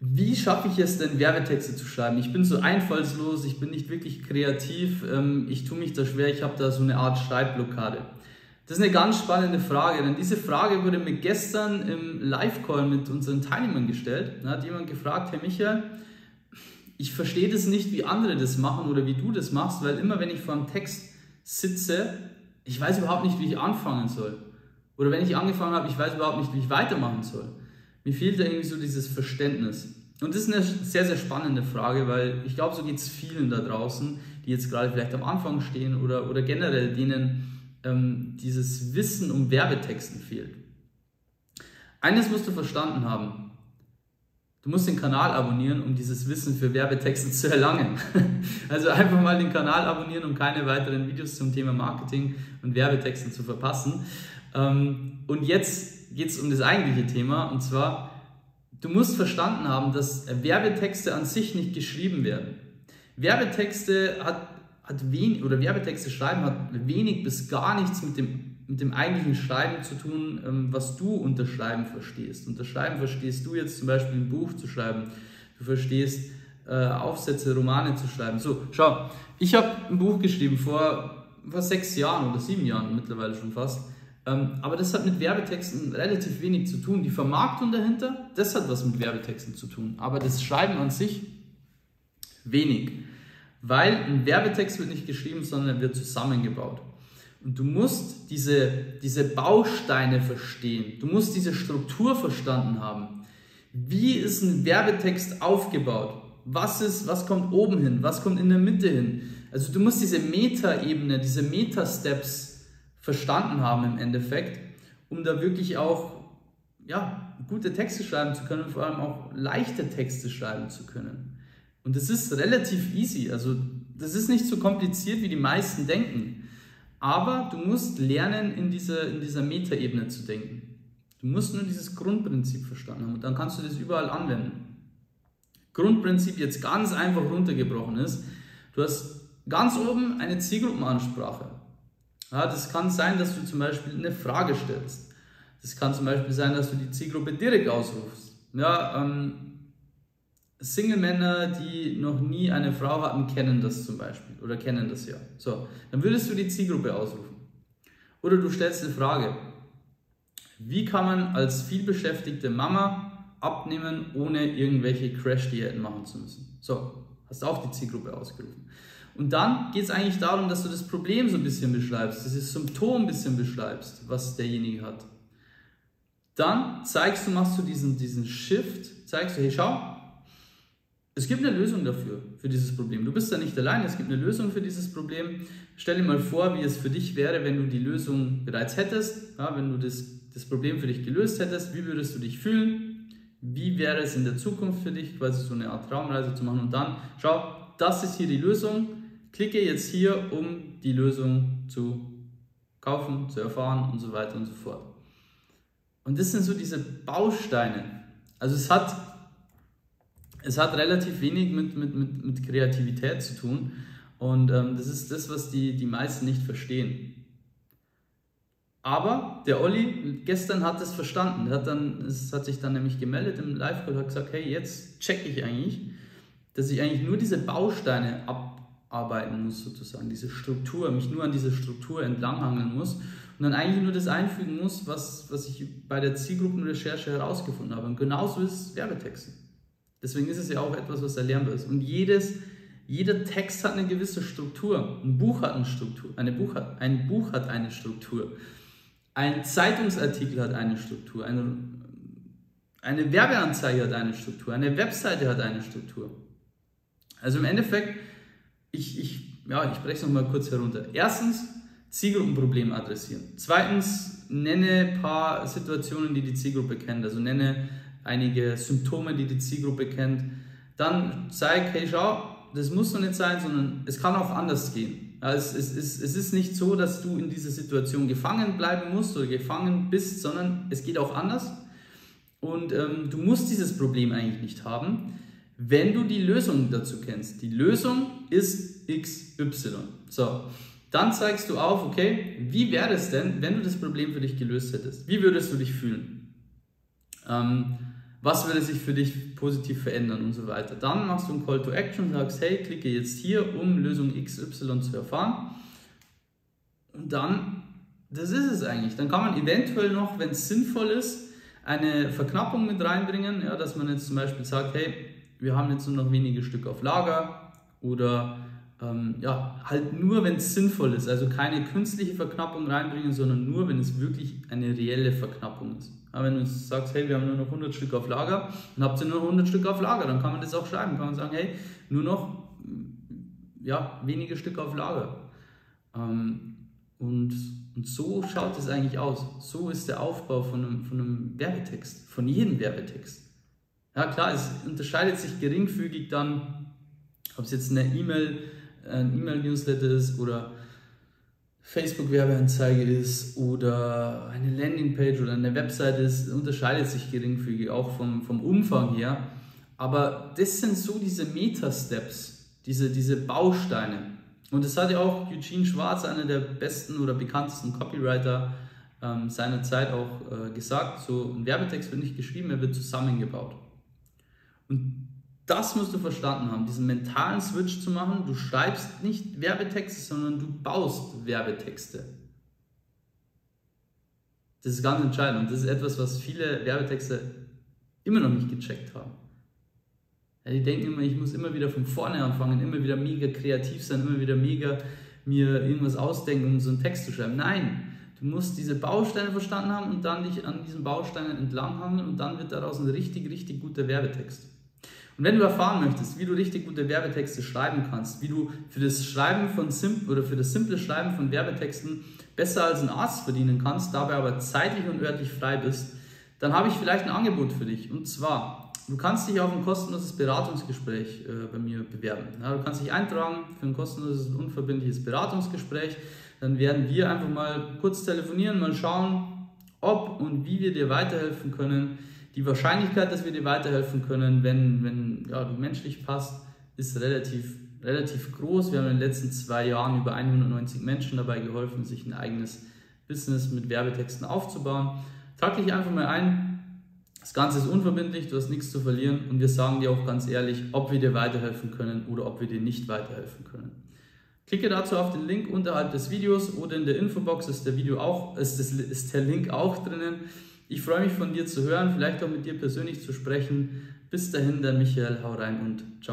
wie schaffe ich es denn, Werbetexte zu schreiben? Ich bin so einfallslos, ich bin nicht wirklich kreativ, ähm, ich tue mich da schwer, ich habe da so eine Art Schreibblockade. Das ist eine ganz spannende Frage, denn diese Frage wurde mir gestern im Live-Call mit unseren Teilnehmern gestellt. Da hat jemand gefragt, Herr Michael, ich verstehe das nicht, wie andere das machen oder wie du das machst, weil immer wenn ich vor einem Text sitze, ich weiß überhaupt nicht, wie ich anfangen soll. Oder wenn ich angefangen habe, ich weiß überhaupt nicht, wie ich weitermachen soll. Mir fehlt da irgendwie so dieses Verständnis. Und das ist eine sehr, sehr spannende Frage, weil ich glaube, so geht es vielen da draußen, die jetzt gerade vielleicht am Anfang stehen oder, oder generell denen ähm, dieses Wissen um Werbetexten fehlt. Eines musst du verstanden haben. Du musst den Kanal abonnieren, um dieses Wissen für Werbetexte zu erlangen. Also einfach mal den Kanal abonnieren, um keine weiteren Videos zum Thema Marketing und Werbetexte zu verpassen. Ähm, und jetzt geht es um das eigentliche Thema, und zwar, du musst verstanden haben, dass Werbetexte an sich nicht geschrieben werden. Werbetexte hat, hat wenig, oder Werbetexte schreiben hat wenig bis gar nichts mit dem, mit dem eigentlichen Schreiben zu tun, ähm, was du unter Schreiben verstehst. Unter Schreiben verstehst du jetzt zum Beispiel ein Buch zu schreiben, du verstehst äh, Aufsätze, Romane zu schreiben. So, schau, ich habe ein Buch geschrieben vor, vor sechs Jahren oder sieben Jahren mittlerweile schon fast. Ähm, aber das hat mit Werbetexten relativ wenig zu tun. Die Vermarktung dahinter, das hat was mit Werbetexten zu tun. Aber das Schreiben an sich wenig. Weil ein Werbetext wird nicht geschrieben, sondern er wird zusammengebaut. Und du musst diese, diese Bausteine verstehen. Du musst diese Struktur verstanden haben. Wie ist ein Werbetext aufgebaut? Was ist, was kommt oben hin? Was kommt in der Mitte hin? Also du musst diese Meta-Ebene, diese Meta-Steps verstanden haben im Endeffekt, um da wirklich auch ja, gute Texte schreiben zu können und vor allem auch leichte Texte schreiben zu können. Und das ist relativ easy, also das ist nicht so kompliziert, wie die meisten denken. Aber du musst lernen, in dieser, in dieser Metaebene zu denken. Du musst nur dieses Grundprinzip verstanden haben und dann kannst du das überall anwenden. Grundprinzip jetzt ganz einfach runtergebrochen ist, du hast ganz oben eine Zielgruppenansprache. Ja, das kann sein, dass du zum Beispiel eine Frage stellst. Das kann zum Beispiel sein, dass du die Zielgruppe direkt ausrufst. Ja, ähm, Single-Männer, die noch nie eine Frau hatten, kennen das zum Beispiel oder kennen das ja. So, dann würdest du die Zielgruppe ausrufen. Oder du stellst eine Frage. Wie kann man als vielbeschäftigte Mama abnehmen, ohne irgendwelche Crash-Diäten machen zu müssen? So, hast auch die Zielgruppe ausgerufen. Und dann geht es eigentlich darum, dass du das Problem so ein bisschen beschreibst, dieses Symptom ein bisschen beschreibst, was derjenige hat. Dann zeigst du, machst du diesen, diesen Shift, zeigst du, hey, schau, es gibt eine Lösung dafür, für dieses Problem. Du bist da nicht allein, es gibt eine Lösung für dieses Problem. Stell dir mal vor, wie es für dich wäre, wenn du die Lösung bereits hättest, ja, wenn du das, das Problem für dich gelöst hättest, wie würdest du dich fühlen? Wie wäre es in der Zukunft für dich, quasi so eine Art Traumreise zu machen? Und dann, schau, das ist hier die Lösung, Klicke jetzt hier, um die Lösung zu kaufen, zu erfahren und so weiter und so fort. Und das sind so diese Bausteine. Also es hat, es hat relativ wenig mit, mit, mit, mit Kreativität zu tun. Und ähm, das ist das, was die, die meisten nicht verstehen. Aber der Olli gestern hat es verstanden. Er hat, dann, es hat sich dann nämlich gemeldet im Live-Call und hat gesagt, hey, jetzt checke ich eigentlich, dass ich eigentlich nur diese Bausteine ab, arbeiten muss, sozusagen, diese Struktur, mich nur an diese Struktur entlanghangeln muss und dann eigentlich nur das einfügen muss, was, was ich bei der Zielgruppenrecherche herausgefunden habe. Und genauso ist es Werbetexten. Deswegen ist es ja auch etwas, was erlernbar ist. Und jedes, jeder Text hat eine gewisse Struktur. Ein Buch hat eine Struktur. Eine Buch hat, ein Buch hat eine Struktur. Ein Zeitungsartikel hat eine Struktur. Eine, eine Werbeanzeige hat eine Struktur. Eine Webseite hat eine Struktur. Also im Endeffekt ich, ich, ja, ich breche es nochmal kurz herunter. Erstens, Zielgruppenproblem adressieren. Zweitens, nenne ein paar Situationen, die die Zielgruppe kennt. Also nenne einige Symptome, die die Zielgruppe kennt. Dann zeig, hey, schau, das muss doch nicht sein, sondern es kann auch anders gehen. Ja, es, es, es, es ist nicht so, dass du in dieser Situation gefangen bleiben musst oder gefangen bist, sondern es geht auch anders. Und ähm, du musst dieses Problem eigentlich nicht haben wenn du die Lösung dazu kennst. Die Lösung ist XY. So, dann zeigst du auf, okay, wie wäre es denn, wenn du das Problem für dich gelöst hättest? Wie würdest du dich fühlen? Ähm, Was würde sich für dich positiv verändern und so weiter. Dann machst du ein Call to Action und sagst, hey, klicke jetzt hier, um Lösung XY zu erfahren. Und dann, das ist es eigentlich. Dann kann man eventuell noch, wenn es sinnvoll ist, eine Verknappung mit reinbringen, ja, dass man jetzt zum Beispiel sagt, hey, wir haben jetzt nur noch wenige Stück auf Lager oder ähm, ja, halt nur, wenn es sinnvoll ist. Also keine künstliche Verknappung reinbringen, sondern nur, wenn es wirklich eine reelle Verknappung ist. Aber wenn du sagst, hey, wir haben nur noch 100 Stück auf Lager, dann habt ihr nur noch 100 Stück auf Lager, dann kann man das auch schreiben. Kann man sagen, hey, nur noch ja, wenige Stück auf Lager. Ähm, und, und so schaut es eigentlich aus. So ist der Aufbau von einem, von einem Werbetext, von jedem Werbetext. Ja klar, es unterscheidet sich geringfügig dann, ob es jetzt eine E-Mail, ein E-Mail-Newsletter ist oder Facebook-Werbeanzeige ist oder eine Landingpage oder eine Website ist, unterscheidet sich geringfügig, auch vom, vom Umfang her. Aber das sind so diese Meta-Steps, diese, diese Bausteine. Und das hat ja auch Eugene Schwarz, einer der besten oder bekanntesten Copywriter ähm, seiner Zeit auch äh, gesagt. So ein Werbetext wird nicht geschrieben, er wird zusammengebaut. Und das musst du verstanden haben, diesen mentalen Switch zu machen. Du schreibst nicht Werbetexte, sondern du baust Werbetexte. Das ist ganz entscheidend und das ist etwas, was viele Werbetexte immer noch nicht gecheckt haben. Ja, die denken immer, ich muss immer wieder von vorne anfangen, immer wieder mega kreativ sein, immer wieder mega mir irgendwas ausdenken, um so einen Text zu schreiben. Nein, du musst diese Bausteine verstanden haben und dann dich an diesen Bausteinen entlanghangeln und dann wird daraus ein richtig, richtig guter Werbetext. Und wenn du erfahren möchtest, wie du richtig gute Werbetexte schreiben kannst, wie du für das Schreiben von Sim oder für das simple Schreiben von Werbetexten besser als ein Arzt verdienen kannst, dabei aber zeitlich und örtlich frei bist, dann habe ich vielleicht ein Angebot für dich. Und zwar, du kannst dich auf ein kostenloses Beratungsgespräch äh, bei mir bewerben. Ja, du kannst dich eintragen für ein kostenloses und unverbindliches Beratungsgespräch. Dann werden wir einfach mal kurz telefonieren, mal schauen, ob und wie wir dir weiterhelfen können die Wahrscheinlichkeit, dass wir dir weiterhelfen können, wenn, wenn ja, du menschlich passt, ist relativ, relativ groß. Wir haben in den letzten zwei Jahren über 190 Menschen dabei geholfen, sich ein eigenes Business mit Werbetexten aufzubauen. Trag dich einfach mal ein. Das Ganze ist unverbindlich, du hast nichts zu verlieren und wir sagen dir auch ganz ehrlich, ob wir dir weiterhelfen können oder ob wir dir nicht weiterhelfen können. Klicke dazu auf den Link unterhalb des Videos oder in der Infobox ist der Video auch, ist, das, ist der Link auch drinnen. Ich freue mich von dir zu hören, vielleicht auch mit dir persönlich zu sprechen. Bis dahin, der Michael, hau rein und ciao.